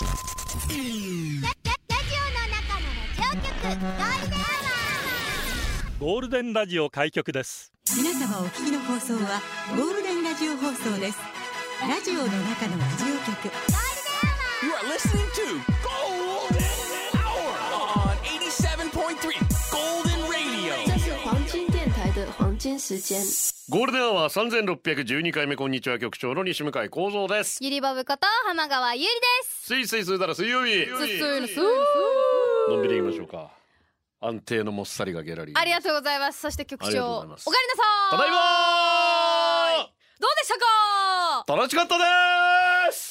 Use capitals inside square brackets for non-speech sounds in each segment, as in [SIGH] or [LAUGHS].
ゴールデンラジオ開局です。皆様お聞きの放送はゴールデンラジオ放送です。ラジオの中のラジオ局時間。ゴールデンアワー三千六百十二回目こんにちは局長の西向井光三です。ゆりぼぶこと浜川ゆりです。スイスイスーだら水曜日。すすいのんびり行きましょうか。安定のもっさりがギャラリー。ありがとうございます。そして局長、おかえりなさい。ただいまどうでしたか？ー。楽しかったです。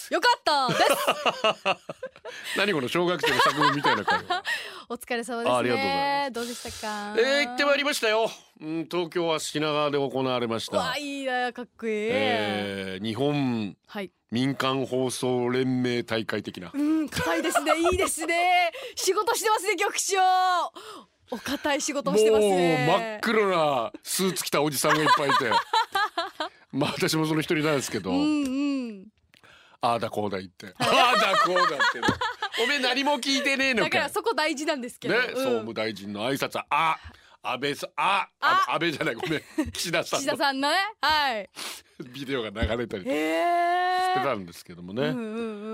よかったです。何この小学生の作文みたいな会話。[LAUGHS] お疲れ様ですね。ありがとうございますどうでしたか？えー、行ってまいりましたよ。うん、東京は品川で行われましたわあ。いいなかっこいい。えー、日本はい。民間放送連盟大会的な。うん硬いですね。いいですね。[LAUGHS] 仕事してますね局長。お堅い仕事をしてますね。もう真っ黒なスーツ着たおじさんがいっぱいいて [LAUGHS] まあ私もその一人なんですけど、うんうん。ああだこうだ言ってああだこうだってね [LAUGHS] おめえ何も聞いてねえのかだからそこ大事なんですけど。ね、うん総務大臣の挨拶はあ安倍さんああ安倍じゃないごめん [LAUGHS] 岸田さん岸田のさんのね。はい。ビデオが流れたりしてへえ。たんですけどもね、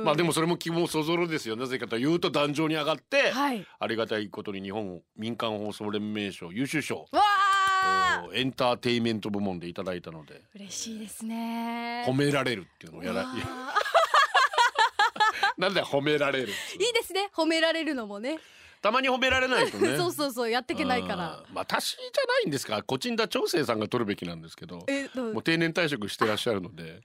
まあでもそれも気もそぞろですよなぜかというと壇上に上がって、はい。ありがたいことに日本民間放送連盟賞優秀賞わあ。エンターテインメント部門でいただいたので嬉しいですね。褒められるっていうのをやら [LAUGHS] なんだよ褒められるっていいですね。褒められるのもね。たまに褒められないとね [LAUGHS] そうそうそうやっていけないから。うんまあ私じゃないんですかコチンダ長生さんが取るべきなんですけどもう定年退職してらっしゃるので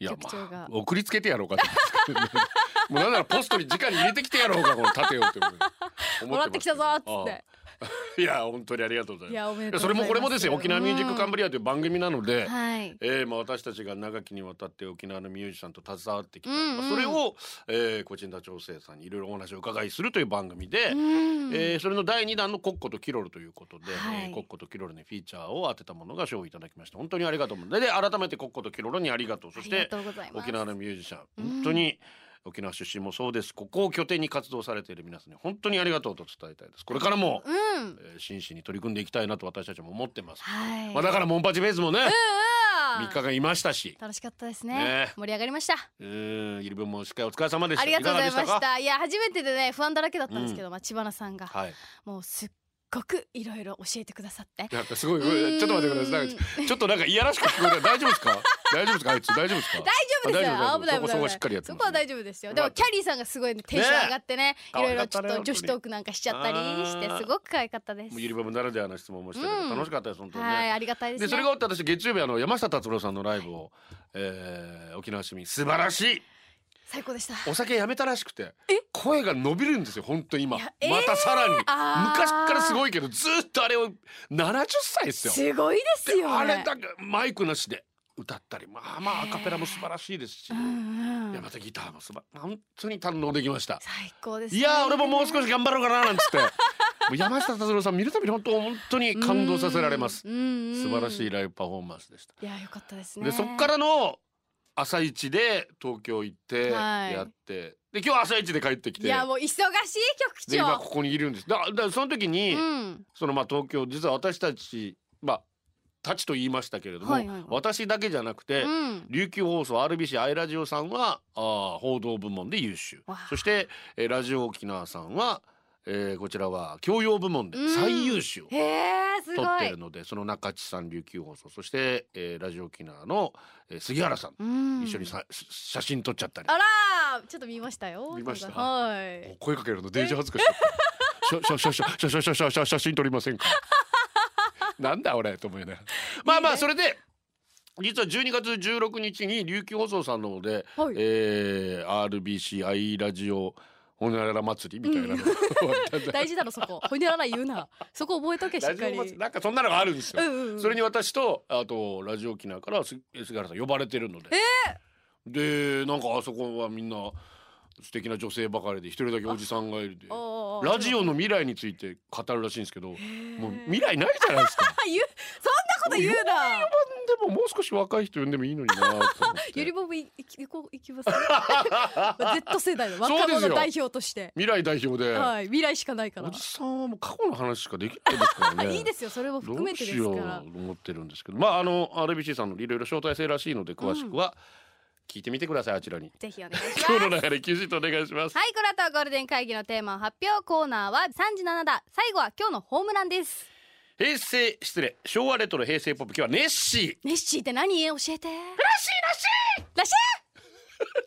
いやまあ送りつけてやろうかと思うんですけどねもうなんならポストに直に入れてきてやろうかこの盾をって思ってもらってきたぞーっつって。ああ [LAUGHS] いや本当にありがとうございます。それもこれもですよ沖縄ミュージックカンブリアという番組なので、はい。えーまあ、私たちが長きにわたって沖縄のミュージシャンと携わってきた、うんうん。まあそれを、えー、コチンダ調整さんにいろいろお話を伺いするという番組で、うんえーそれの第2弾のコッコとキロルということで、はい。えーコッコとキロルにフィーチャーを当てたものが賞をいただきました。本当にありがとう。でで改めてコッコとキロルにありがとう。そして沖縄のミュージシャン。うん。本当に沖縄出身もそうですここを拠点に活動されている皆さんに本当にありがとうと伝えたいですこれからも、うん。えー真摯に取り組んでいきたいなと私たちも思ってます、はい。まあ、だからモンパチベースもねうん3日間いましたし楽しかったですねね盛り上がりました。うーん、イルブンもしっかりお疲れ様でした。ありがとうございました。いや初めてでね不安だらけだったんですけど、まあ千葉さんがかはい。もうすっごくいろいろ教えてくださって。なんかすごい、ちょっと待ってください。ちょっとなんかいやらしく聞こえた。大丈夫ですか？大丈夫ですか？あいつ大丈夫ですか？大丈夫ですよ。あ大丈夫危ない危ないそこそこしっかりやってそこは大丈夫ですよ。でもキャリーさんがすごいねテンション上がってね、いろいろちょっと女子トークなんかしちゃったりしてすごく可愛かったですもう。ユリバムならではの質問もしたけど、うん楽しかったです本当にはい、ね。ありがたいですね。でそれが終わって私月曜日あの山下達郎さんのライブを、えー、沖縄市民素晴らしい最高でした。お酒やめたらしくて声が伸びるんですよ本当に今えーまたさらに昔からすごいけどずっとあれを70歳ですよすごいですよ、ね。あれだけマイクなしで歌ったりまあまあアカペラも素晴らしいですし、うんうんいやまたギターもすば本当に堪能できました。最高です、ね。いやー俺ももう少し頑張ろうかななんつって [LAUGHS] 山下達郎さん見るたびに本当本当に感動させられます。素晴らしいライブパフォーマンスでした。いやよかったですね。でそっからの朝一で東京行ってはいやって、で今日朝一で帰ってきていやもう忙しい局で今長。ここにいるんです。だだからその時に、うん。そのまあ東京実は私たちまあたちと言いましたけれども、はいはいはい私だけじゃなくて、うん。琉球放送 RBC アイラジオさんはあー報道部門で優秀そして、えーラジオ沖縄さんは、えー、こちらは教養部門で最優秀を取ってるので、うん、その中地さん琉球放送そして、えー、ラジオ沖縄の、えー、杉原さん、うん、一緒にさ写真撮っちゃったり。あらちょっと見ましたよ見ました？はい。声かけるのデージ恥ずかしかった写真撮りませんかなんだ俺と思いながらまあまあそれで実は12月16日に琉球放送さんの方で、はいえー、RBCI ラジオほにゃらら祭りみたいなのが終わったんだ [LAUGHS] 大事だろそこ。ほにゃらら言うな。そこ覚えとけしラっかり。なんかそんなのがあるんですよ。うんうんうんそれに私とあとラジオ沖縄からす菅原さん呼ばれてるので、でなんかあそこはみんな素敵な女性ばかりで一人だけおじさんがいるでラジオの未来について語るらしいんですけどもう未来ないじゃないですか。[LAUGHS] そんなこと言うな。でももう少し若い人呼んでもいいのになゆ [LAUGHS] りぼぶ行こう行きます [LAUGHS] Z 世代の [LAUGHS] 若者代表として。未来代表で、はい未来しかないから。おじさんはもう過去の話しかできないですからね。いいですよ。それも含めてですどうしよう思ってるんですけど。まああの RBC さんのいろいろ招待制らしいので詳しくは聞いてみてくださいあちらに。ぜひお願いします。今日の流れ休止とお願いします。はいこの後はゴールデン会議のテーマ発表コーナーは3時7だ。最後は今日のホームランです平成失礼昭和レトロ平成ポップ今日はネッシネッシーって何？教えて。ーらしいらしい。らっし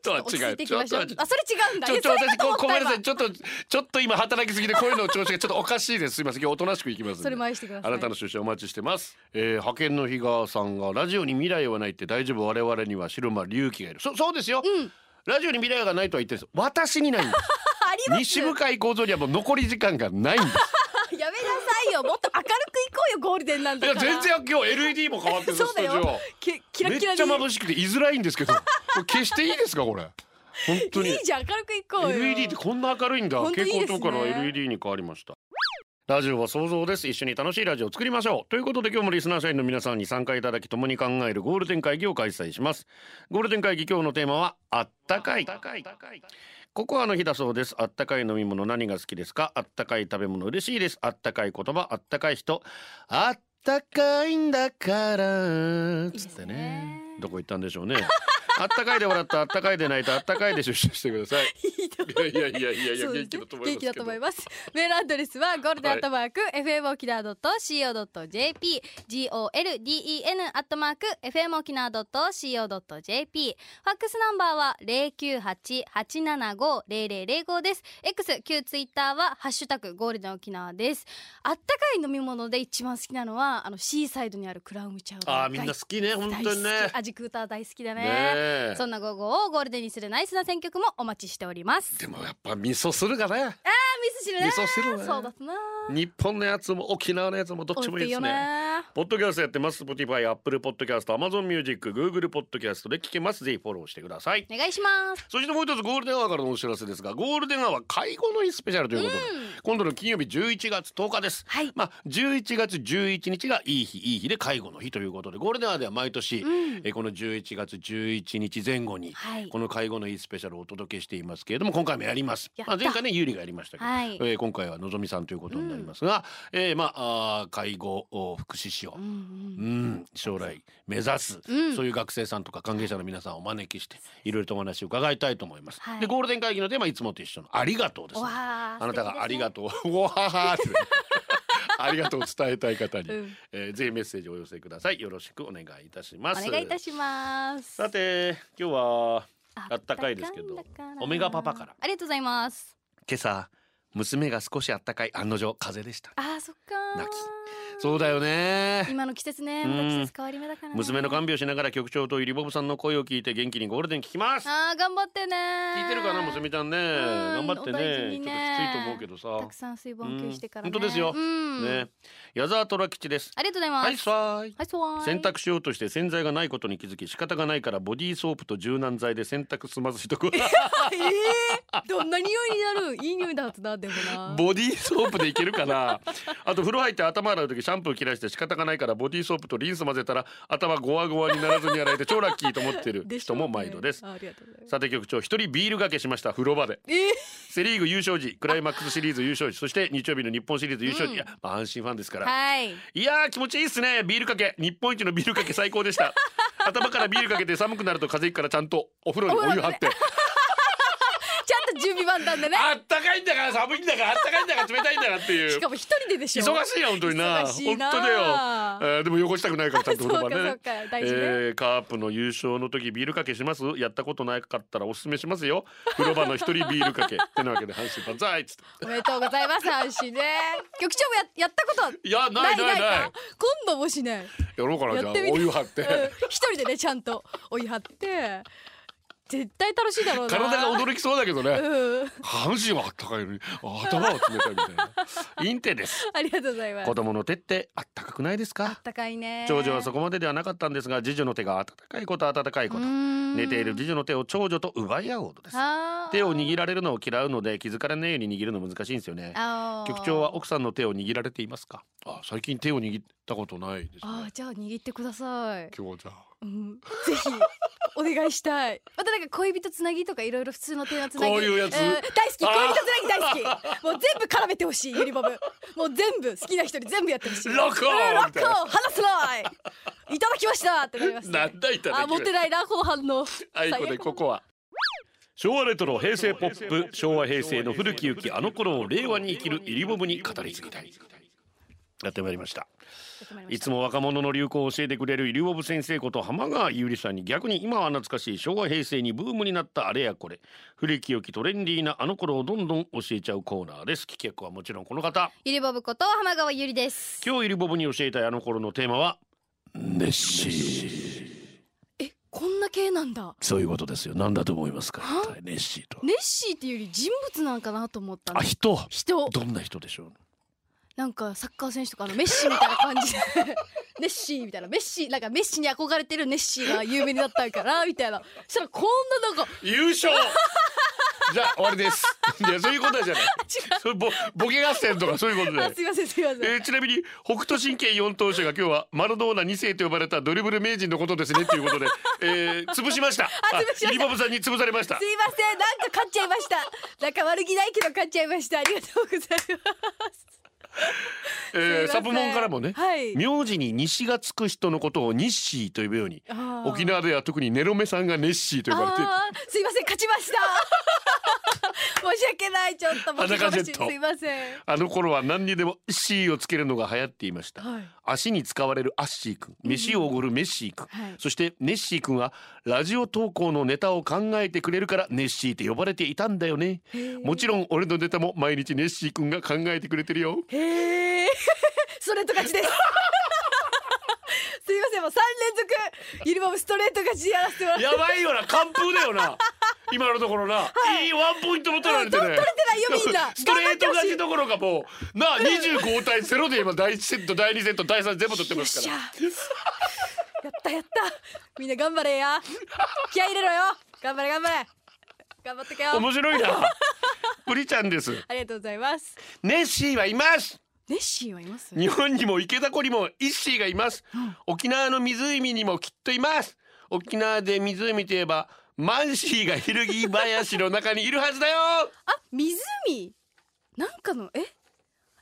とはゃい落ち着違いうていきましょう。あそれ違うんだ。ちょちょえそれ私ごごめんなさ今。いちょっとちょっと今働きすぎて声の調子がちょっとおかしいです。すいません。今日おとなしくいきますんで。それ回してくださいあなたの出社お待ちしてます、えー、派遣の日川さんがラジオに未来はないって大丈夫。我々には白間隆起がいる。そそうですよ、うん。ラジオに未来がないとは言ってるんです。私にないんです。[LAUGHS] あります。西向井構造にはもう残り時間がないんですよもっと明るくいこうよゴールデンなんいやだから。全然今日 LED も変わってる [LAUGHS] そうだよ。スタジオ。きキラめっちゃ眩しくて居づらいんですけど。消していいですかこれ？本当に。いいじゃん明るくいこうよ。LED ってこんな明るいんだ。蛍光灯から LED に変わりました。ラジオは想像です。一緒に楽しいラジオを作りましょう。ということで今日もリスナー社員の皆さんに参加いただき共に考えるゴールデン会議を開催します。ゴールデン会議今日のテーマはあったかいココアの日だそうです。あったかい飲み物何が好きですか？あったかい食べ物嬉しいです。あったかい言葉あったかい人。あったかいんだから。つってね。いいね。どこ行ったんでしょうねあったかいで笑ったあったかいで泣いたあったかいで出社してくださいいやいやいやいやいや元気だと思います元気だと思います。メールアドレスはゴールデンアットマーク FM 沖縄 .co.jp golden アットマーク FM 沖縄 .co.jp ファックスナンバーは零九八八七五零零零五です。X 旧ツイッターはハッシュタグゴールデン沖縄です。あったかい飲み物で一番好きなのはあのシーサイドにあるクラムチャウダー。あーみんな好きね本当にね味くーたー大好きだね。そんな午後をゴールデンにするナイスな選曲もお待ちしております。でもやっぱ味噌汁がねあー味噌汁ね。味噌汁ね。そうだな。日本のやつも沖縄のやつもどっちもいいですね。ポッドキャストやってます。Spotify、Apple Podcast、Amazon Music、Google Podcast で聞けます。ぜひフォローしてください。お願いします。そしてもう一つゴールデンアワーからのお知らせですがゴールデンアワー介護の日スペシャルということで、今度の金曜日11月10日です、はい。まあ11月11日がいい日いい日で介護の日ということでゴールデンアワーでは毎年、ん。えこの11月11日前後に、はい。この介護の日スペシャルをお届けしていますけれども今回もやります。まあ、前回ねゆうりがやりましたけど、はい。えー今回はのぞみさんということになりますが、えーまああー介護お福祉士を、うんうんうん、将来目指す、うん。そういう学生さんとか関係者の皆さんをお招きしていろいろとお話を伺いたいと思います、はい。でゴールデン会議のテーマはいつもと一緒のありがとうです、わね、ああなたがありがと [LAUGHS] わははって [LAUGHS] ありがとうを伝えたい方に、うん。えーぜひメッセージをお寄せください。よろしくお願いいたします。お願いいたします。さて今日はあったかいですけどオメガパパから。ありがとうございます。今朝娘が少しあったかい案の定風邪でした。あーそっかー。泣きそうだよね。今の季節ねまた季節変わり目だからね。娘の看病しながら局長とゆりぼぶさんの声を聞いて元気にゴールデン聞きます。あー頑張ってね。聞いてるかな娘ちゃんね。うん頑張ってお大事ね。ちょっときついと思うけどさ。たくさん水分補給してからね。うん。本当ですよ。うん。ね。矢沢虎吉です。ありがとうございます。はいさーい。はいそうわーい。洗濯しようとして洗剤がないことに気づき仕方がないからボディーソープと柔軟剤で洗濯済まずしとく。えー、[LAUGHS] どんな匂いになる？いい匂いだはずなでもな。ボディーソープでいけるかな。あと風呂入って頭洗う時シャンプー切らして仕方がないからボディーソープとリンス混ぜたら頭ゴワゴワにならずに洗えて超ラッキーと思ってる人も毎度です。あありがとうございます。さて局長一人ビールがけしました風呂場で。えー、セリーグ優勝時クライマックスシリーズ優勝時そして日曜日の日本シリーズ優勝時、うん。いや、まあ、安心ファンですから、はい。いやー気持ちいいっすね。ビールかけ。日本一のビールかけ最高でした。頭からビールかけて寒くなると風邪ひくからちゃんとお風呂にお湯張って準備万端でね。あったかいんだから寒いんだからあったかいんだから冷たいんだからっていう。しかも一人ででしょ。忙しいよ本当にな。忙しいな。本当だよ、えーでも汚したくないからちゃんと風呂場ね。ね、えーカープの優勝の時ビールかけします。やったことなかったらおすすめしますよ。風呂場の一人ビールかけってなわけで阪神万歳っつって。おめでとうございます阪神ね。局長もややったこといやないないないか？今度もしね。やろうかなじゃあ。お湯張って、うん。一人でねちゃんとお湯張って絶対楽しいだろうな。体が驚きそうだけどね。うん。下半身はあったかいのに頭は冷たいみたいな。インテです。[LAUGHS] ありがとうございます。子供の手ってあったかくないですあっかたかいね。長女はそこまでではなかったんですが次女の手が温かいこと温かいこと。寝ている次女の手を長女と奪い合うほどです。手を握られるのを嫌うので気づかれないように握るの難しいんですよね。局長は奥さんの手を握られていますか？あ最近手を握ったことないですね。あーじゃあ握ってください、今日じゃあうん、ぜひお願いしたい。またなんか恋人つなぎとかいろいろ普通の手のつなぎ。こういうやつ？ん大好き。恋人つなぎ大好き。もう全部絡めてほしいユニボブ。もう全部好きな人に全部やってほしい。ロコうんロコ離すない。いただきましたってなりますね。なんだいただきあ持ってないな後半の。あいこでここは。昭和レトロ平成ポップ昭和平成の古き良きあの頃を令和に生きるイリボブに語り継ぎたい。やってまいりましたいつも若者の流行を教えてくれるイリボブ先生こと浜川ゆりさんに逆に今は懐かしい昭和平成にブームになったあれやこれ。古き良きトレンディーなあの頃をどんどん教えちゃうコーナーです。聞き役はもちろんこの方。ゆりボブこと浜川ゆりです今日イリボブに教えたいあの頃のテーマはネッシー。えこんな系なんだ。そういうことですよ。何だと思いますか？ネッシーとネッシーっていうより人物なんかなと思ったのあ人。人。どんな人でしょう？なんかサッカー選手とかのメッシみたいな感じで。[LAUGHS] ネッシーみたいな。メッシーなんかメッシに憧れてるネッシーが有名になったんかなみたいな。そしたらこんななんか。優勝。じゃあ終わりです。いやそういうことじゃない。[LAUGHS] それボボケ合戦とかそういうことであすいませんすいません、えーちなみに北斗神拳四頭身が今日はマラドーナ2世と呼ばれたドリブル名人のことですねっていうことで、えー、潰しました。[LAUGHS] 潰しました。あリボブさんに潰されました。すいませんなんか勝っちゃいました。なんか悪気ないけど勝っちゃいました。ありがとうございますえーサプモンからもね、はい。名字に西がつく人のことをニッシーと呼ぶように沖縄では特にネロメさんがネッシーと呼ばれている。すいません勝ちました申し訳ないちょっと裸ジェットすいません。あの頃は何にでもシーをつけるのが流行っていました、はい。足に使われるアッシー君飯をおごるメッシー君、はい。そしてネッシー君はラジオ投稿のネタを考えてくれるからネッシーって呼ばれていたんだよね。もちろん俺のネタも毎日ネッシー君が考えてくれてるよ。へえ [LAUGHS] [LAUGHS] ストレート勝ちです。すいませんもう三連続ユニボブストレート勝ちでやらせてもらって。やばいよな完封だよな今のところな、い、いワンポイントも取られてね、取れてないよみんな。[LAUGHS] ストレート勝ちどころかもうなあ25対0で今第1セット第2セット第3全部取ってますから。やったやった。みんな頑張れや。気合い入れろよ。頑張れ頑張れ。頑張ってけよ。面白いな。[LAUGHS] プリちゃんです。ありがとうございます。ネッシーはいます。ネッシーはいます？日本にも池田湖にもイッシーがいます、沖縄の湖にもきっといます。沖縄で湖といえばマンシーが昼木林の中にいるはずだよ。あ湖。なんかのえ？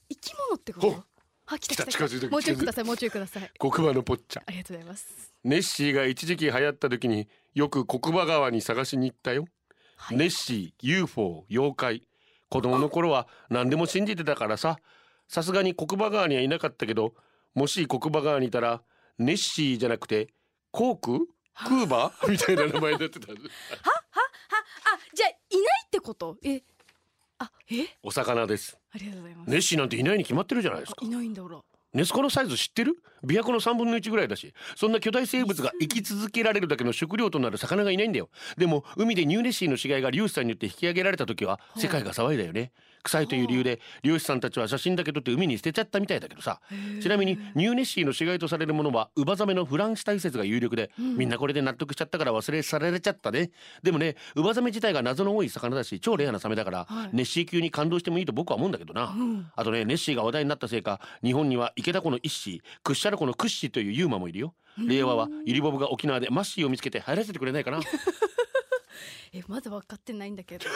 生き物ってこと？ほあ来た近づいてるもうちょいくださいもうちょいください。黒馬のぽっちゃん。ありがとうございます。ネッシーが一時期流行った時によく黒馬川に探しに行ったよ、はい。ネッシー UFO 妖怪。子供の頃は何でも信じてたからさ。さすがに黒馬川にはいなかったけどもし黒馬川にいたらネッシーじゃなくてコーク [LAUGHS] クーバー？[LAUGHS] みたいな名前になってたあじゃあいないってこと？えあえ？お魚です。ありがとうございます。ネッシーなんていないに決まってるじゃないですか。あいないんだほら。ネスコのサイズ知ってる？琵琶湖の3分の1ぐらいだし。そんな巨大生物が生き続けられるだけの食料となる魚がいないんだよ。でも海でニューネッシーの死骸が漁師さんによって引き上げられた時は世界が騒いだよね臭いという理由で漁師さんたちは写真だけ撮って海に捨てちゃったみたいだけどさちなみにニューネッシーの死骸とされるものはウバザメのフランシュタイ説が有力で、みんなこれで納得しちゃったから忘れ去られちゃったね。でもねウバザメ自体が謎の多い魚だし超レアなサメだから、はい。ネッシー級に感動してもいいと僕は思うんだけどな、ん。あとねネッシーが話題になったせいか日本には池田湖のイッシー屈斜路湖のクッシーという UMA もいるよ。令和はユリボブが沖縄でマッシーを見つけて流行らせてくれないかな。[LAUGHS] えまだ分かってないんだけど [LAUGHS]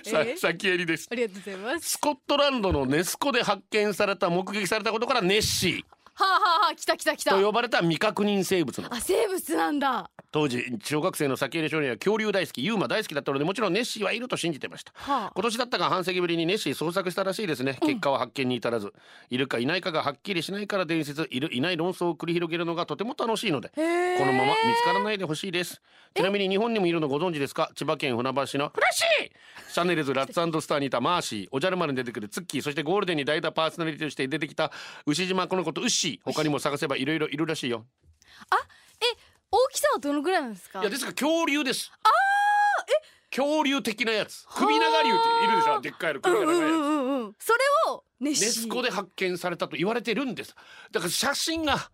[LAUGHS] 先襟です。ありがとうございます。スコットランドのネス湖で発見された目撃されたことからネッシーはあはあはあ来た来た来た。と呼ばれた未確認生物あ生物なんだ。当時小学生の先入少年は恐竜大好きユーマ大好きだったのでもちろんネッシーはいると信じてました。はあ。今年だったか半世紀ぶりにネッシー捜索したらしいですね。結果は発見に至らず、いるかいないかがはっきりしないから伝説いるいない論争を繰り広げるのがとても楽しいのでこのまま見つからないでほしいです。ちなみに日本にもいるのご存知ですか？千葉県船橋の。フラッシーシャネルズラッツスターにいたマーシー。おじゃる丸に出てくるツッキー。そしてゴールデンに代打パーソナリティとして出てきた牛島この子とウッシー他にも探せばいろいろいるらしいよ。あえ大きさはどのぐらいなんですか？いやですから恐竜です。ああえ。恐竜的なやつ。首長竜っているでしょ？でっかいの首が長いやつ、うんうんうんうんそれをネス湖で発見されたと言われてるんです。だから写真が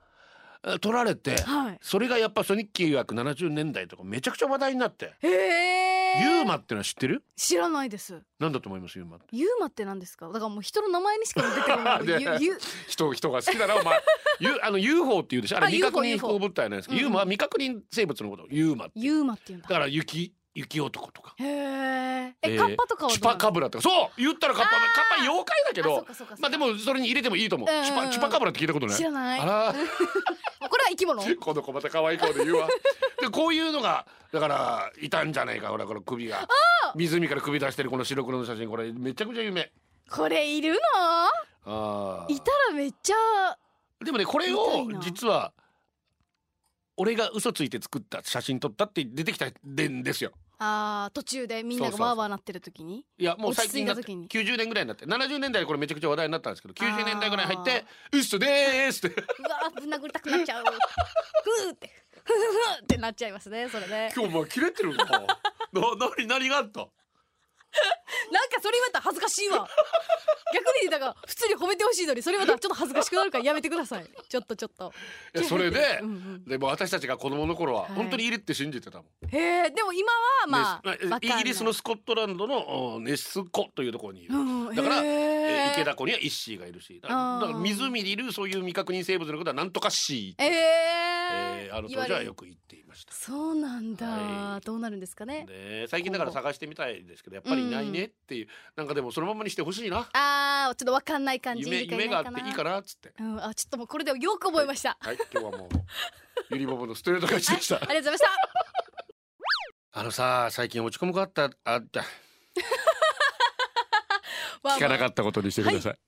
え撮られて、はい。それがやっぱソニッキー約70年代とかめちゃくちゃ話題になって、へえユーマってのは知ってる？知らないです。なんだと思います？ユーマって。ユーマって何ですか？だからもう人の名前にしか出てこない [LAUGHS] 人人が好きだなお前。[LAUGHS] ユあの UFO って言うでしょ？あれあ未確認飛行物体なんですけど、うんユーマは未確認生物のこと。ユーマってユーマって言うんだ。だから雪雪男とか。へええ、えーカッパとかはチュパカブラとか。そう言ったらカッパ。カッパ妖怪だけどまあでもそれに入れてもいいと思う、チュパチュパカブラって聞いたことない？知らない。あら。[LAUGHS] これは生き物？[LAUGHS] この子また可愛い顔で言うわ。でこういうのがだからいたんじゃないかほらこの首が。湖から首出してるこの白黒の写真。これめちゃくちゃ有名。これいるの？あー。いたらめっちゃでもねこれを実は俺が嘘ついて作った写真撮ったって出てきたんですよあー途中でみんながそうそうそうわーわーなってる時に？いやもう最近だって落ち着いた90年ぐらいになって。70年代でこれめちゃくちゃ話題になったんですけど90年代ぐらいに入って「嘘でーす」って。うわーぶん殴りたくなっちゃう。ふーって。ふふふってなっちゃいますねそれで今日もう切れてるなな何何があった？[LAUGHS] なんかそれ言われたら恥ずかしいわ。逆にだから普通に褒めてほしいのにそれ言われたらちょっと恥ずかしくなるからやめてください。ちょっとちょっと。いやそれでうんうん。でも私たちが子供の頃ははい。本当にいるって信じてたもん、へえでも今はまあイギリスのスコットランドのおネス湖というところにいる、うんだから、へえ。ー池田湖にはイッシーがいるしだから湖にいるそういう未確認生物のことはなんとかシー、ええー。ーあの当時はよく言っていました。そうなんだ、はい。どうなるんですかね？で最近だから探してみたいですけどやっぱりいないねっていう、なんかでもそのままにしてほしいな。あーちょっとわかんない感じ。夢夢があってないいいかなっつって。うん、あちょっともうこれでよく覚えました、はい。今日はもうゆりぼぼのストレート勝ちでした。[LAUGHS] ありがとうございました。あのさ最近落ち込む子あったあった。わ [LAUGHS] 聞かなかっったことにしてください、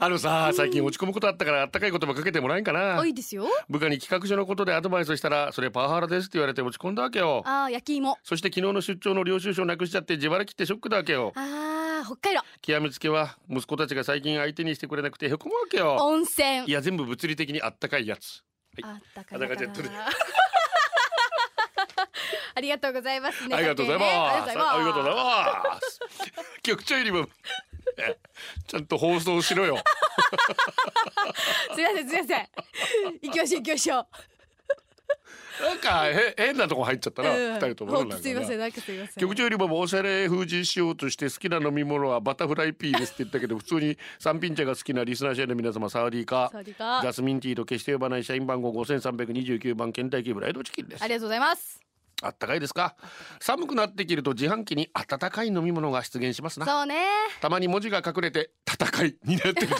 あのさ最近落ち込むことあったからあったかい言葉かけてもらえんかな。たいいですよ。部下に企画書のことでアドバイスしたらそれパワハラですって言われて落ち込んだわけよ。あー焼き芋。そして昨日の出張の領収書なくしちゃって自腹切ってショックだわけよ。あー北海道。極めつけは息子たちが最近相手にしてくれなくてへこむわけよ。温泉。いや全部物理的にあったかいやつ。あったかい裸ジェットで [LAUGHS] ありがとうございます。ねありがとうございます。ありがとうございます。ありがとうございます。[LAUGHS] 局長よりもえちゃんと放送しろよ。すいませんすいません。行きましょう行きましょう。なんかへ変なとこ入っちゃったなうん。二人ともすいませんななんかすいません。局長よりもおしゃれ封じしようとして好きな飲み物はバタフライピーですって言ったけど普通に三品茶が好きなリスナー社員の皆様サワディーかサワディーカジャスミンティーと決して呼ばない社員番号5329番ケンタッキーフライドチキンです。ありがとうございますあったかいですか？寒くなってきると自販機に温かい飲み物が出現しますな。そうね。たまに文字が隠れて戦いになってる [LAUGHS]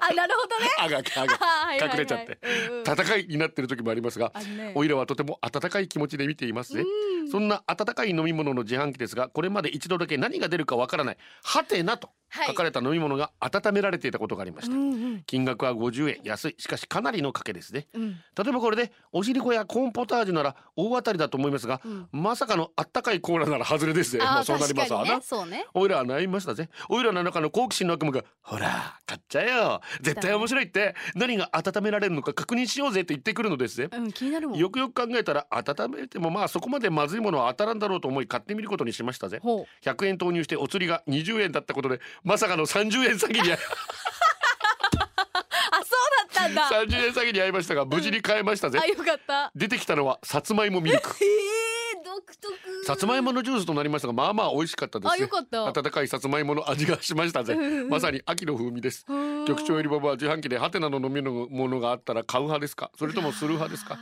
あなるほどね。あがあが。隠れちゃって。戦いになってる時もありますがおいらはとても温かい気持ちで見ていますぜ。そんな温かい飲み物の自販機ですがこれまで一度だけ何が出るかわからない。ハテナと書かれた飲み物が温められていたことがありました、うんうん。金額は50円。安い。しかしかなりの賭けですね。うん。例えばこれでおしりこやコーンポタージュなら大当たりだと思いますが、うん。まさかのあったかいコーラなら外れですね。まああそうなりますわな、そうね。おいらは悩みましたぜ。おいらの中の好奇心の悪夢がほら買っちゃえよ。絶対面白いって。何が温められるのか確認しようぜって言ってくるのですぜ。うん気になるもん。よくよく考えたら温めてもまあそこまでまずいものは当たらんだろうと思い買ってみることにしましたぜ。ほう。100円投入してお釣りが20円だったことでまさかの30円詐欺に。[LAUGHS] あそうだったんだ。30円詐欺に遭いましたが無事に買えましたぜ。あよかった。出てきたのはさつまいもミルク。[LAUGHS] えー、独特。さつまいものジュースとなりましたがまあまあ美味しかったですねあよかった。温かいさつまいもの味がしましたぜ。まさに秋の風味です。うん。局長よりばばは自販機でハテナの飲み物があったら買う派ですか？それともする派ですか？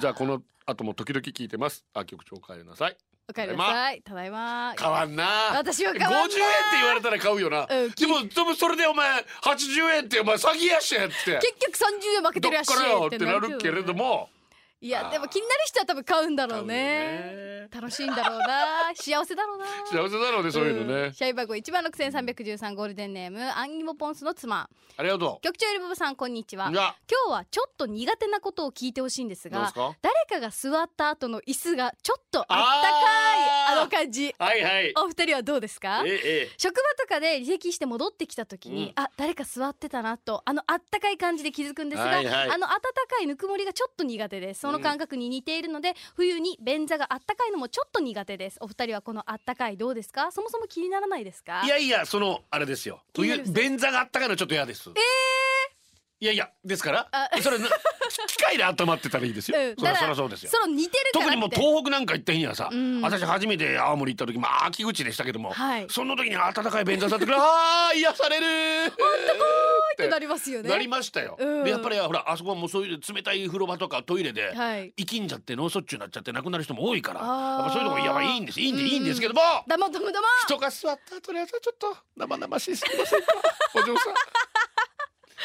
じゃあこの後も時々聞いてます。あ局長帰りなさいおかえりなさいただいま。変わんな。私は変わんな。い50円って言われたら買うよな、うんでもでもそれでお前80円ってお前詐欺やしやって。結局30円負けてどっるやしからよってなるけれどもいやでも気になる人は多分買うんだろうね。ね。楽しいんだろうな。[LAUGHS] 幸せだろうな。幸せだろうねそういうのね、ん。社員番号一番六千三百十三ゴールデンネームアンギモポンスの妻。ありがと局長よりぼぼさんこんにちは。今日はちょっと苦手なことを聞いてほしいんですが誰かが座った後の椅子がちょっとあったかいあの感じ。はいはい。お二人はどうですか？えええ職場とかで離席して戻ってきた時に、うん。あ誰か座ってたなとあのあったかい感じで気づくんですが、はいはい。あの温かいぬくもりがちょっと苦手ですその感覚に似ているので、冬に便座があったかいのもちょっと苦手です。お二人はこのあったかいどうですか？そもそも気にならないですか？いやいやそのあれですよ。冬便座があったかいのちょっと嫌です。えいやいやですからあ。それな機械で温まってたらいいですよ、うん。そりゃそりゃそうですよ。その似てる特にもう東北なんか行った日にはさ、うん。私初めて青森行った時まあ秋口でしたけども、はい。その時に暖かい便座だってくるあー癒される。ってなりますよね。なりましたよ、うん。でやっぱりほらあそこはもうそういう冷たい風呂場とかトイレで、はい。生きんじゃって脳卒中になっちゃって亡くなる人も多いからやっぱそういうのもやばいいいんです。いいんでいいんですけども、だもだもだも人が座った後にはちょっと生々しいすみませんか？[LAUGHS] お嬢さん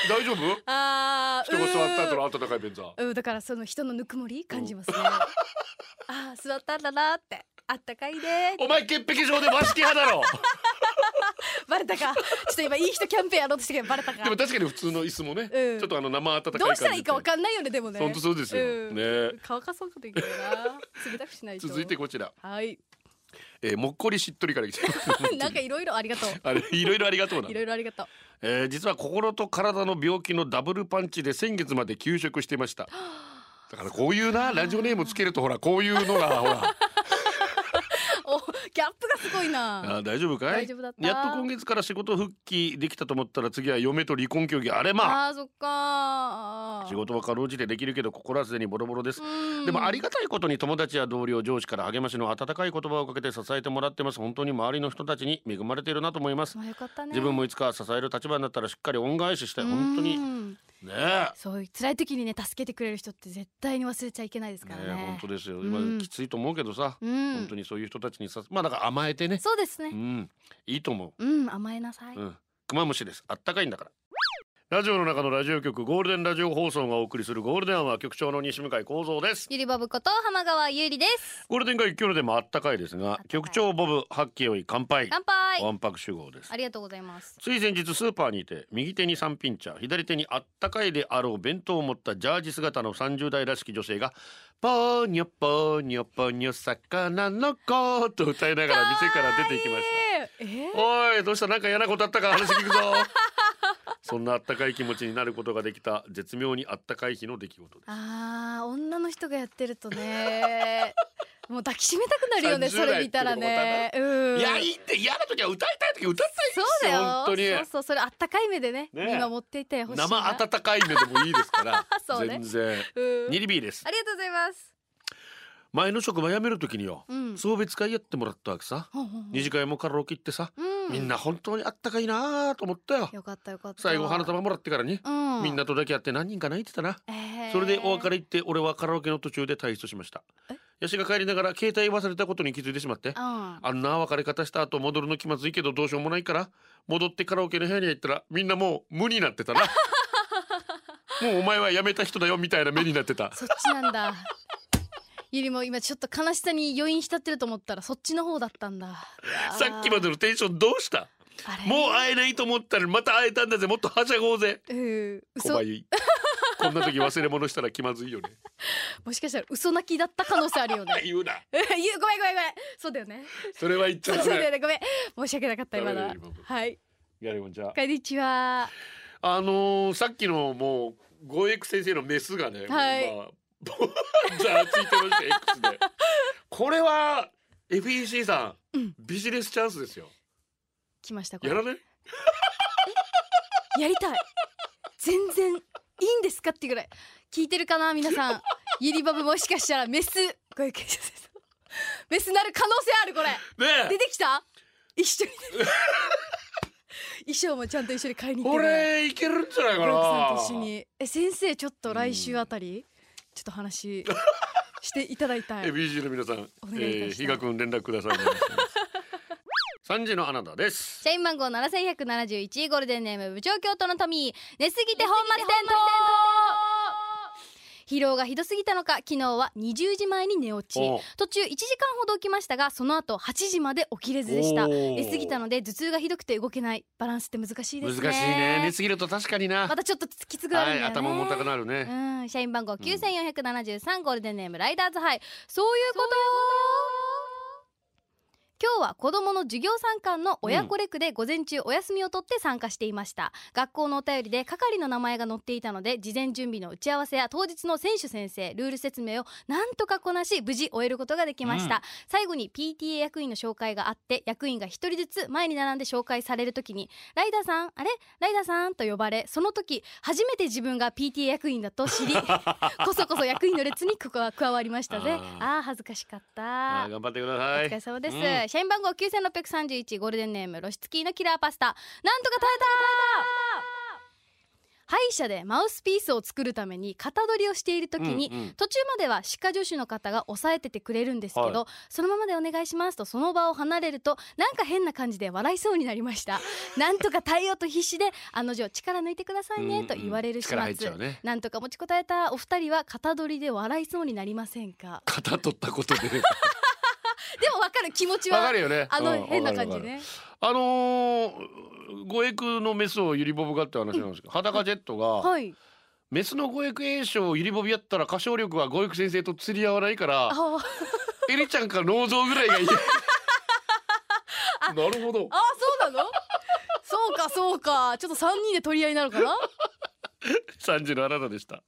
大丈夫？あー人が座った後うの暖かい便座。ーうんだからその人のぬくもり感じますね。[LAUGHS] あー座ったんだなって。あったかいでお前潔癖症で和式派だろ。[LAUGHS] バレたか。ちょっと今いい人キャンペーンやろうとしてけどバレたか。でも確かに普通の椅子もね、うん。ちょっとあの生温かいどうしたらいいかわかんないよねでもね。本当そうですよ。[LAUGHS] ん。ね。乾かそうこといいけどな。冷たくしないと。続いてこちら、はい。えー、もっこりしっとりからなんかいろいろありがとう。いろいろありがとうないろいろありがとうえー、実は心と体の病気のダブルパンチで先月まで休職していました。だからこういうなラジオネームつけるとほらこういうのがほらギャップがすごいな。あー大丈夫かい？大丈夫だった。やっと今月から仕事復帰できたと思ったら次は嫁と離婚協議。あれまあ。あーそっか。ー。仕事はかろうじてできるけど心はすでにボロボロです。うん。でもありがたいことに友達や同僚上司から励ましの温かい言葉をかけて支えてもらってます。本当に周りの人たちに恵まれているなと思います。まあよかったね。自分もいつか支える立場になったらしっかり恩返ししたい。本当にねそういう辛い時にね助けてくれる人って絶対に忘れちゃいけないですからね。本当ですよ。うん。今きついと思うけどさ。うん。本当にそういう人たちにさまあだから甘えてね。そうですね。うん。いいと思う。ん甘えなさい、ううん。クマムシです。あったかいんだからラジオの中のラジオ局ゴールデンラジオ放送がお送りするゴールデンは局長の西向井光三です。ゆりボブこと浜川ゆりです。ゴールデン会今日でもあったかいですがい。局長ボブ八景よい乾杯乾杯。わんぱく集合です。ありがとうございます。つい先日スーパーにて右手に三ピンチャー左手にあったかいであろう弁当を持ったジャージ姿の30代らしき女性が「ポーニョポーニョポニョ魚の子」と歌いながら店から出て行きましえー、えたおいどうした？なんか嫌なことあったか？話聞くぞ [LAUGHS] そんなあったかい気持ちになることができた絶妙にあったかい日の出来事です。あー女の人がやってるとね。[LAUGHS] もう抱きしめたくなるよね30それ見たらね。うん。いやいいって嫌な時は歌いたい時は歌いたいんそうだよ。本当に。そうそうそれあったかい目でねね。見守っていてほしいな。生温かい目でもいいですから [LAUGHS] そうね。全然。うん。ニリビーです。ありがとうございます。前の職場辞める時によ、うん。送別会やってもらったわけさ、ほんほ二次会もカラオケ行ってさ、うんみんな本当にあったかいなあと思ったよ。よかったよかった。最後花束もらってからに、うん。みんなとだけやって何人か泣いてたな、えー。それでお別れ行って俺はカラオケの途中で退出しました。え？ヤシが帰りながら携帯忘れたことに気づいてしまってうん。あんな別れ方した後戻るの気まずいけどどうしようもないから戻ってカラオケの部屋に入ったらみんなもう無になってたな。[LAUGHS] もうお前は辞めた人だよみたいな目になってた。そっちなんだゆりも今ちょっと悲しさに余韻浸ってると思ったらそっちの方だったんだ。[LAUGHS] さっきまでのテンションどうした？もう会えないと思ったのにまた会えたんだぜもっとはしゃごうぜ。うん小嘘林こんな時忘れ物したら気まずいよね。[LAUGHS] もしかしたら嘘泣きだった可能性あるよね。[LAUGHS] 言うな。え言うごめんごめんごめん。そうだよね。それは言っちゃそうだよ。うねね。ごめん。申し訳なかった今のは。い。やれもんじゃこんにちは。あのー、さっきのもうゴエク先生のメスがね、はい。まあ [LAUGHS] ざわついてました X で。これは FEC さん、うん。ビジネスチャンスですよ。来ましたこれ。やらない？[LAUGHS] やりたい。全然いいんですかってぐらい。聞いてるかな皆さん。ゆりバブもしかしたらメス。ご意見メスなる可能性あるこれ。ね出てきた？一緒に。[LAUGHS] 衣装もちゃんと一緒に買いに行ってこる。れいけるんじゃないかなえ先生ちょっと来週あたり、ちょっと話していただいたい。[LAUGHS] FEC の皆さん、お願いいたします。えー、比嘉君連絡ください [LAUGHS] 三時のあなたです。社員番号7171ゴールデンネーム部長京都のトミー寝すぎて本末転倒疲労がひどすぎたのか昨日は20時前に寝落ち。途中1時間ほど起きましたがその後8時まで起きれずでした。寝すぎたので頭痛がひどくて動けない。バランスって難しいですね。難しいね。寝すぎると確かにな。またちょっときつくなるんだよね、はい頭重たくなるね、うん、社員番号9473、ゴールデンネームライダーズハイ。そういうこと？よ今日は子供の授業参観の親子レクで午前中お休みを取って参加していました、学校のお便りで係の名前が載っていたので事前準備の打ち合わせや当日の選手先生ルール説明をなんとかこなし無事終えることができました、うん。最後に PTA 役員の紹介があって役員が一人ずつ前に並んで紹介される時にライダーさんあれ？ライダーさんと呼ばれその時初めて自分が PTA 役員だと知り [LAUGHS] こそこそ役員の列に加わ加わりましたぜ。あーあ恥ずかしかった。頑張ってくだおさい。疲れ様です、うん社員番号9631ゴールデンネームロシツキーのキラーパスタ。なんとか耐えた歯医者でマウスピースを作るために型取りをしている時に、うんうん途中までは歯科助手の方が押さえててくれるんですけど、はそのままでお願いしますとその場を離れるとなんか変な感じで笑いそうになりましたなんとか耐えようと必死で案の定力抜いてくださいねと言われる始末、うんうんねなんとか持ちこたえたお二人は型取りで笑いそうになりませんか肩取ったことでる気持ちはわかるよねあうんの変な感じね。あのー、ゴエクのメスをユリボブがって話なんですけど、[LAUGHS] 裸ジェットが、はい。メスのゴエク栄翔をユリボブやったら歌唱力はゴエク先生と釣り合わないからエリちゃんか脳臓ぐらいがいい [LAUGHS] なるほどあそうなの？[LAUGHS] そうかそうか。ちょっと三人で取り合いになるかな？三時のあなたでした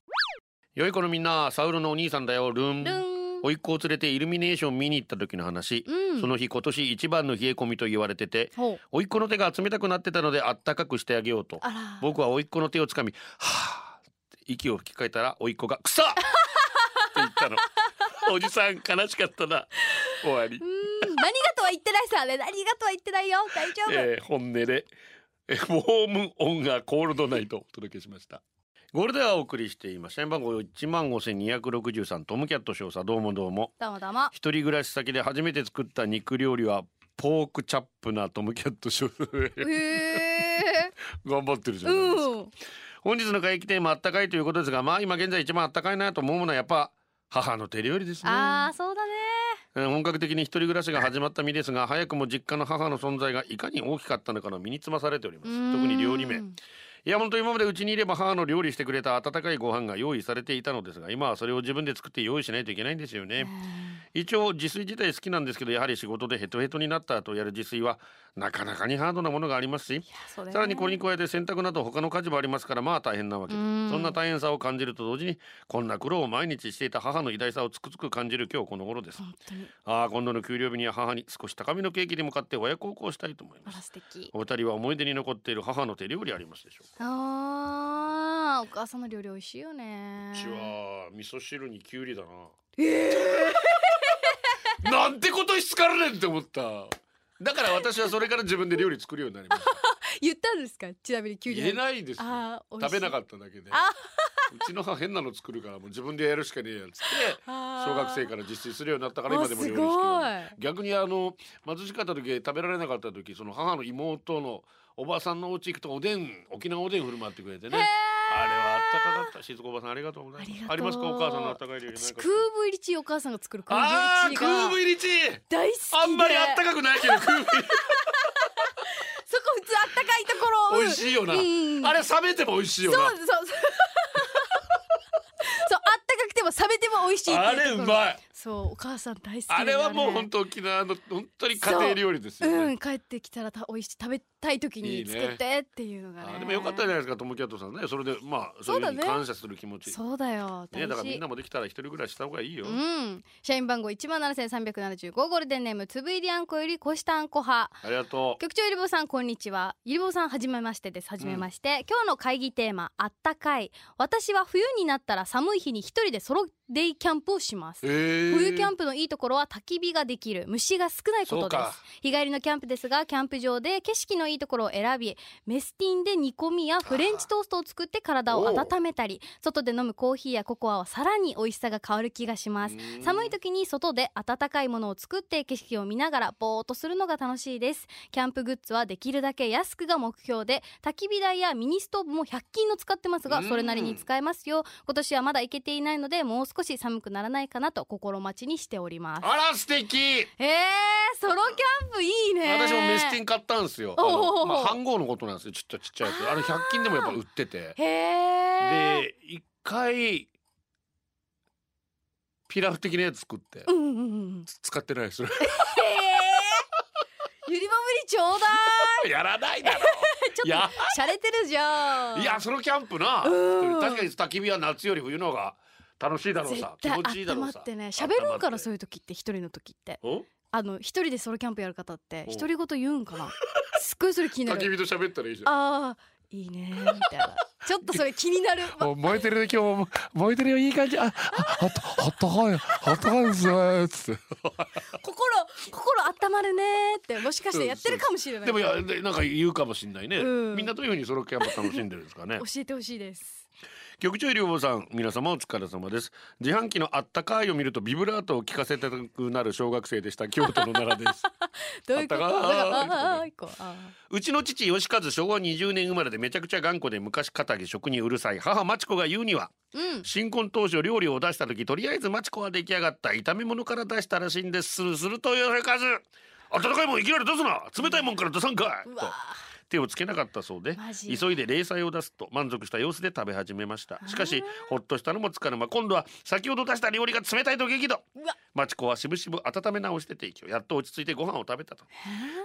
良い子のみんなサウルのお兄さんだよルンルン。甥っ子を連れてイルミネーション見に行った時の話、うんその日今年一番の冷え込みと言われてて。甥っ子の手が冷たくなってたのであったかくしてあげようと。僕は甥っ子の手をつかみはぁ息を吹き替えたら甥っ子が「くさっ!」って言ったの [LAUGHS] おじさん悲しかったな終わり。何がとは言ってないさ。ね、何がとは言ってないよ。大丈夫。えー本音でえーウォームオンがコールドナイトをお届けしましたゴールではお送りしています。社員番号1万5263トムキャット少佐。どうもどうも。どうもどうも。一人暮らし先で初めて作った肉料理はポークチャップなトムキャット少佐。へえ。頑張ってるじゃないですか。うん。本日の会議テーマあったかいということですがまあ今現在一番あったかいなと思うものはやっぱ母の手料理ですね。ああそうだね。えー本格的に一人暮らしが始まった身ですが早くも実家の母の存在がいかに大きかったのかの身につまされております。特に料理名。うんいや本当今までうちにいれば母の料理してくれた温かいご飯が用意されていたのですが今はそれを自分で作って用意しないといけないんですよね。一応自炊自体好きなんですけどやはり仕事でヘトヘトになった後やる自炊はなかなかにハードなものがありますしさらにこれに加えて洗濯など他の家事もありますからまあ大変なわけ。でそうん。んな大変さを感じると同時にこんな苦労を毎日していた母の偉大さをつくづく感じる今日この頃です。本当に。ああ今度の給料日には母に少し高めのケーキでも買って親孝行したいと思います。素敵。お二人は思い出に残っている母の手料理ありますでしょうか？ああお母さんの料理美味しいよね。うちは味噌汁にきゅうりだな。[LAUGHS] なんてことしつかるねんって思っただから私はそれから自分で料理作るようになりました。[LAUGHS] 言ったんですか？ちなみにキュウリ言えないですよ。食べなかっただけで。あうちの母変なの作るからもう自分でやるしかねえやつって小学生から実践するようになったから今でも料理あすごい。してる逆にあの貧しかった時食べられなかった時その母の妹のおばさんのお家行くとおでん沖縄おでん振る舞ってくれてね。あれはあったかかった。静子おばさんありがとうございます。ありますかお母さんのあったかい料理私なんか。クーブイリチーお母さんが作るクーブイあークリチーがーブ入りチ大好きで。あんまりあったかくないけどクーブ入り。[LAUGHS] そこ普通あったかいところ。美味しいよな、うん。あれ冷めても美味しいよな。そうそうそう。[LAUGHS] そうあったかくても冷めても美味しいあれうまい。そうお母さん大好きあれはもう本当当沖縄の本当に家庭料理ですよね、うん帰ってきたらた美味しい食べたい時いいね。に作ってっていうのがね。あでもよかったじゃないですかトムキャットさんね。それでまあそういうに感謝する気持ち。そうだよ。大ねだからみ事んなもできたら一人暮らしした方がいいよ、うん。社員番号一万七千三百七十五ゴールデンネームつぶいりあんこよりこしたあんこ派。ありがと局長ゆりぼうさんこんにちは。ゆりぼうさんはじめましてです。はじめまして、今日の会議テーマあったかい。私は冬になったら寒い日に一人でソロデイキャンプをします。え冬キャンプのいいところは焚き火ができる。虫が少ないことです。日帰りのキャンプですがキャンプ場で景色のいいところを選びメスティンで煮込みやフレンチトーストを作って体を温めたり外で飲むコーヒーやココアはさらに美味しさが変わる気がします。うん。寒い時に外で温かいものを作って景色を見ながらぼーっとするのが楽しいです。キャンプグッズはできるだけ安くが目標で焚き火台やミニストーブも100均の使ってますがうん。それなりに使えますよ。今年はまだ行けていないのでもう少し寒くならないかなと心待ちにしております。あら素敵。えー、ソロキャンプいいね。私もメスティン買ったんですよ。あのまあ飯盒のことなんですよ。ちっちゃいちっちゃいやつ。あれ100均でもやっぱ売ってて。で一回ピラフ的なやつ作って。うんうんうん使ってないです。そ [LAUGHS] れへゆりぼぶりちょうだい。やらないだろ。[LAUGHS] ちょっと洒落てるじゃん。いやそのキャンプな。うん。確かに焚き火は夏より冬の方が楽しいだろう絶さ気対持ちいいだろうさってね。喋るんからそういう時って一人の時って。お？あの一人でソロキャンプやる方ってお独り言言うんかな？[LAUGHS] すっごいそれ気になる。焚き火と喋ったらいいじゃん。あーいいねみたいな。ちょっとそれ気になる。[LAUGHS] まお燃えてるね今日も。燃えてるよいい感じ。あああったあったかいあったかいですねつって。心心温まるねって。もしかしてやってるかもしれない。でもいやでなんか言うかもしんないね、うん。みんなどういうふうにソロキャンプ楽しんでるんですかね。[LAUGHS] 教えてほしいです局長両坊さん皆様お疲れ様です。自販機のあったかいを見るとビブラートを聞かせたくなる小学生でした。京都の奈良です。[LAUGHS] どういうこと？うちの父吉和昭和20年生まれでめちゃくちゃ頑固で昔かぎ食にうるさい母マチコが言うにはーうん新婚当初料理を出した時とりあえずマチコは出来上がった炒め物から出したらしいんですするすると吉和温かいもんいきなり出すな冷たいもんから出さんかいうとわ手をつけなかったそうで急いで零細を出すと満足した様子で食べ始めました。しかしほっとしたのもつかの間今度は先ほど出した料理が冷たいと激怒うわ。マチコはしぶしぶ温め直して提供。やっと落ち着いてご飯を食べたと。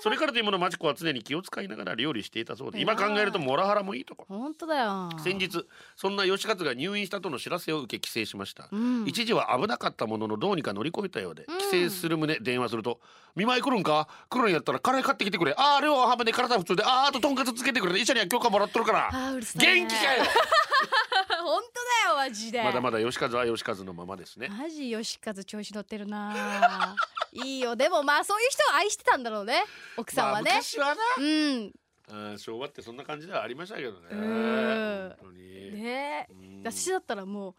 それからというものマチコは常に気を使いながら料理していたそうで今考えるとモラハラもいいとこ本当だよ。先日そんな吉勝が入院したとの知らせを受け帰省しました、うん。一時は危なかったもののどうにか乗り越えたようで、うん。帰省する旨電話すると「見舞い来るんか？来るんやったらカレー買ってきてくれ。ああ量は半分で体普通であああととんかつつけてくれ医者には許可もらっとるから元気かよ。[LAUGHS] 本当だよマジで。まだまだ吉和は吉和のままですね。マジ吉和調子乗ってるな。[LAUGHS] いいよ。でもまあそういう人を愛してたんだろうね。奥さんはね、まあ、昔はな。うん。あー昭和ってそんな感じではありましたけどね。うん。本当に、ね。うん。私だったらもう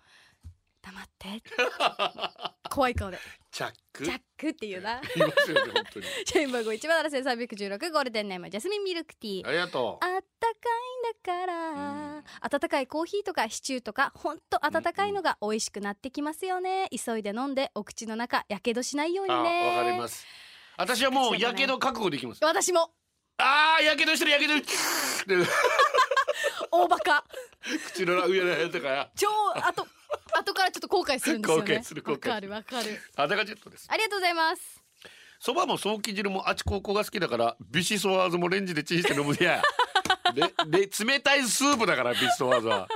黙って [LAUGHS] 怖い顔で。チャック。ジャックっていうな。言いますよね本当に。[LAUGHS] 社員番号一万七千三百十六ゴールデンネームジャスミンミルクティー。ありがとう。あったかいんだから、温かいコーヒーとかシチューとかほんと温かいのが美味しくなってきますよね、急いで飲んでお口の中やけどしないようにあねわかります。私はもうやけど覚悟できます。私も。ああやけどしてるやけど。[LAUGHS] 大バカ。[LAUGHS] 口の上の辺とかや超あと後からちょっと後悔するんですよね。後悔する後悔する。わかるわかる。あだかジェットです。ありがとうございます。そばもソーキ汁もあちここが好きだからビシソワーズもレンジでチンして飲むや [LAUGHS] でで冷たいスープだからビシソワーズは。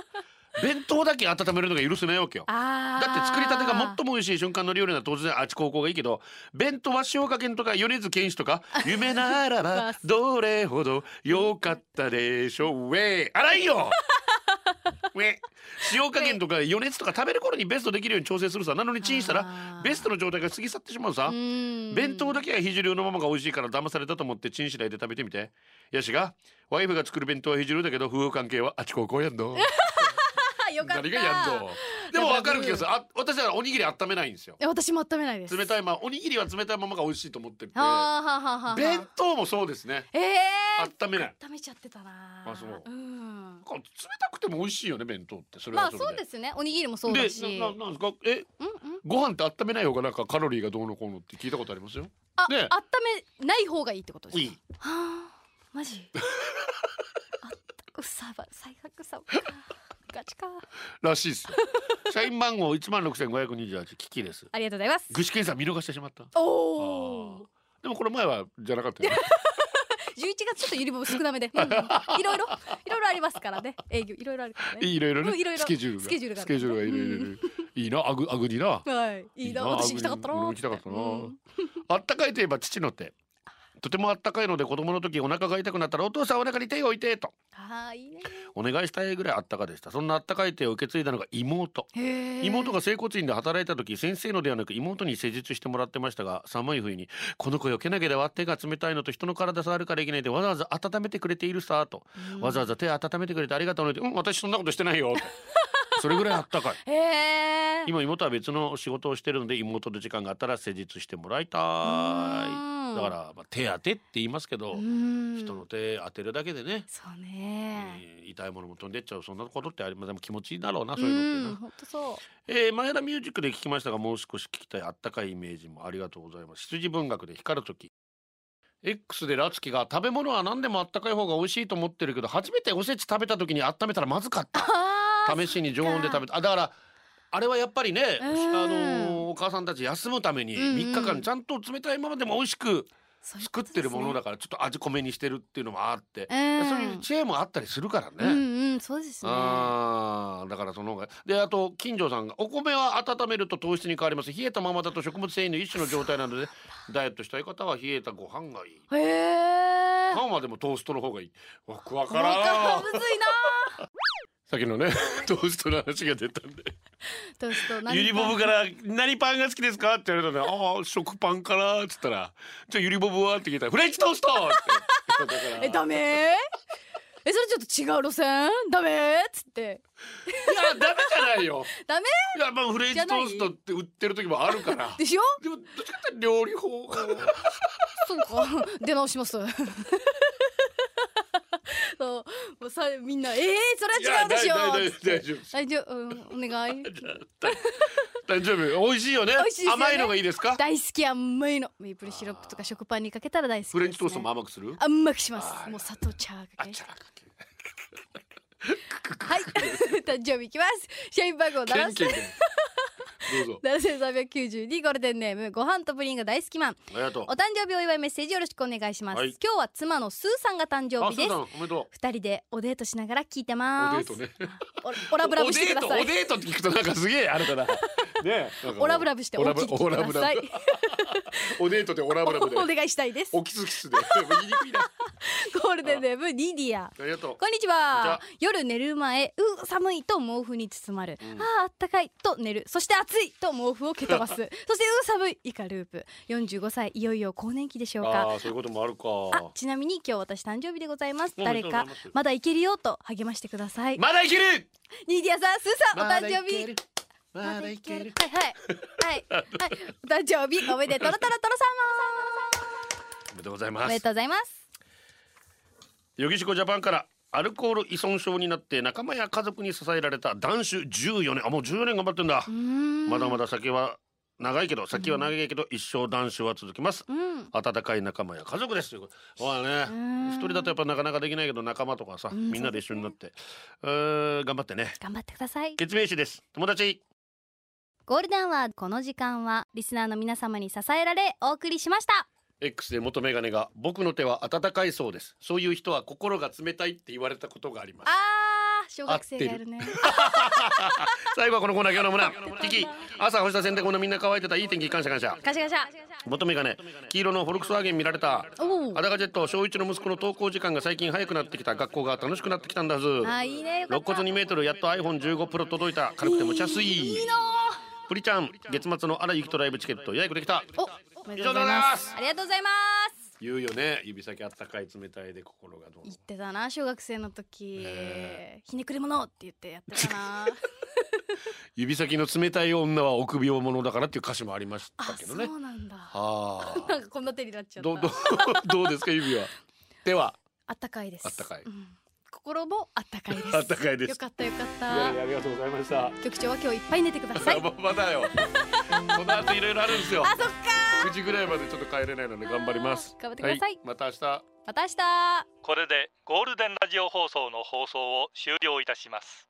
弁当だけ温めるのが許せないわけよ。あだって作りたてが最もも美味しい瞬間の料理なら当然あち高校がいいけど弁当は塩加減とか米津玄師とか [LAUGHS] 夢ならばどれほど良かったでしょう。ウェイ荒いよ塩加減とか余熱とか食べる頃にベストできるように調整するさ。なのにチンしたらベストの状態が過ぎ去ってしまうさ。弁当だけは肘流のままが美味しいから騙されたと思ってチンしないで食べてみて。やしがワイフが作る弁当は肘流だけど夫婦関係はあち高校やんの。あ [LAUGHS] よかった。何がやんのでも分かる気がする。あ私はおにぎり温めないんですよ。私も温めないです。冷たいままおにぎりは冷たいままが美味しいと思ってて。弁当もそうですね。ええ温めない。温めちゃってたな。あそう。ん。なんか冷たくても美味しいよね弁当って。それまあはそれで。そうですね。おにぎりもそうだしでなななんですか？え？うんうん。ご飯って温めない方がなんかカロリーがどうのこうのって聞いたことあります？よあ、ね。温めない方がいいってことですか？いい。はあマジ？[LAUGHS] あったうさば最悪さガチからしいですよ。[LAUGHS] 社員番号一万六千五百二十八キキです。ありがとうございます。具志堅さん見逃してしまった。おあおー。でもこの前はじゃなかったよね。[LAUGHS] 11月ちょっとゆりぼ少なめで、うんうん。いろいろ。いろいろありますからね。営業。いろいろあるからね。いろいろね。うんいろいろ。スケジュールが。スケジュールが。スケジュールがいろいろいろいろ。いいな。あぐあぐにな。はい。いいな。私行きたかったな行きたかったな、うん。あったかいといえば父の手とてもあったかいので子供の時お腹が痛くなったらお父さんお腹に手を置いてと。あーいいね。お願いしたいぐらいあったかでした。そんなあったかい手を受け継いだのが妹。妹が整骨院で働いた時先生のではなく妹に施術してもらってましたが寒い冬に「この子よけなければ手が冷たいのと人の体触るからいけないでわざわざ温めてくれているさ」と、わざわざ手温めてくれてありがとうね」って「うん私そんなことしてないよ」と。[LAUGHS] それぐらいあったかい。今妹は別の仕事をしてるので妹の時間があったら施術してもらいたうん。いだから、まあ、手当てって言いますけど、うん。人の手当てるだけでね、そうね。えー痛いものも飛んでっちゃうそんなことってありますでも気持ちいいだろうなそういうのってな、う。えー、前田ミュージックで聞きましたがもう少し聞きたいあったかいイメージもありがとうございます。羊文学で光る時。X でラツキが食べ物は何でもあったかい方が美味しいと思ってるけど初めておせち食べた時に温めたらまずかった。試しに常温で食べた。あだからあれはやっぱりね、うん。あのーお母さんたち休むためにうんうん。3日間ちゃんと冷たいままでも美味しく作ってるものだからちょっと味濃めにしてるっていうのもあって、うん。そういう知恵もあったりするからね。うんうんそうですね。あーだからその方が。であと金城さんがお米は温めると糖質に変わります。冷えたままだと食物繊維の一種の状態なので [LAUGHS] ダイエットしたい方は冷えたご飯がいい。へえパンはでもトーストの方がいい。わくわからん。むずいなさっきのね [LAUGHS] トーストの話が出たんで。トースト何ゆりボブから「何パンが好きですか?」って言われたらね「ああ食パンかな」っつったら「じゃあゆりボブは?」って聞いたら「フレンチトースト!」えダメ？えそれちょっと違う路線？ダメ？っつって。いやダメじゃないよ。[LAUGHS] ダメ？いやまあフレンチトーストって売ってる時もあるから。でしょ？でもどっちかって料理法そうか。出直しますそうもうさみんなえー、それは違うでしょ。大丈夫大丈夫、うん、お願い。大丈夫。美味しいよね。ね。甘いのがいいですか？大好き甘いの。メープルシロップとか食パンにかけたら大好きね、フレンチトーストも甘くする？甘くします。もう砂糖茶かけ。あちゃらかけはい。[LAUGHS] 誕生日いきます。社員番号7ケンケンでどうぞ。[LAUGHS] 7392ゴールデンネームご飯とプリンが大好きマン。ありがとう。お誕生日お祝いメッセージよろしくお願いします、はい。今日は妻のスーさんが誕生あ、日です。そうだおめでと二人でおデートしながら聞いてう。おます。デートね。おオラブラブしてください。おデートおデートって聞くとなんかすげえあれだな。ね。なんかオラブラブしてお聞きください。オラブラブ [LAUGHS] おデートでオラブラブで。お願いしたいですおキスキスで。言いにくいな。あゴールデンネームニディアりがとう。こんにちは夜寝る前う寒いと毛布に包まる、うんあーあったかいと寝るそして暑いと毛布を蹴飛ばす [LAUGHS] そしてう寒い以下ループ45歳いよいよ更年期でしょうかああ、そういうこともあるか。あちなみに今日私誕生日でございます誰かまだいけるよと励ましてくださいまだいける。ニディアさんスーさんお誕生日。まだいける。はいはい。はい。はい。お誕生日おめでとろとろとろさおめでとうございまおめでます。とうございます。ヨギシコジャパンから。アルコール依存症になって仲間や家族に支えられた男子14年。あもう14年頑張ってんだ。まだまだ先は長いけど先は長いけど一生男子は続きます。うん。温かい仲間や家族です。ということまあねん。一人だとやっぱなかなかできないけど仲間とかさうんみんなで一緒になって。うーん頑張ってね。頑張ってください。決命詞です。友達ゴールデンはこの時間はリスナーの皆様に支えられお送りしました。X で元メガネが僕の手は温かいそうです。そういう人は心が冷たいって言われたことがあります。あー小学生がやるね。[LAUGHS] 最後はこのコーナー今日の村 [LAUGHS] キキ朝干した洗濯物みんな乾いてたいい天気感謝感謝ガシャガシャ。元メガネ黄色のフォルクスワーゲン見られた。おおアダガジェット小一の息子の登校時間が最近早くなってきた。学校が楽しくなってきた。んだず。あーいいね。よかった。肋骨2メートルやっと iPhone15 プロ届いた。軽くて持ちやすいいいなプリちゃん月末の荒井ゆきとライブチケット予約できた。おおめでとうございます。ありがとうございます。言うよね。指先あったかい冷たいで心がどう言ってたな小学生の時、ねひねくれ者って言ってやってたな。[LAUGHS] 指先の冷たい女は臆病者だからっていう歌詞もありましたあけどね。そうなんだ。はあ。[LAUGHS] なんかこんな手になっちゃった。どうどう [LAUGHS] どうですか指は。手は。あったかいです。あったかい。うん心もあったかいです。あったかいです。よかったよかっいやたいやありがとうございました。局長は今日いっぱい寝てください。ままだよ。この後いろいろあるんですよ。あそっか。9時ぐらいまでちょっと帰れないので頑張ります。頑張ってください。はまた明日。また明日。これでゴールデンラジオ放送の放送を終了いたします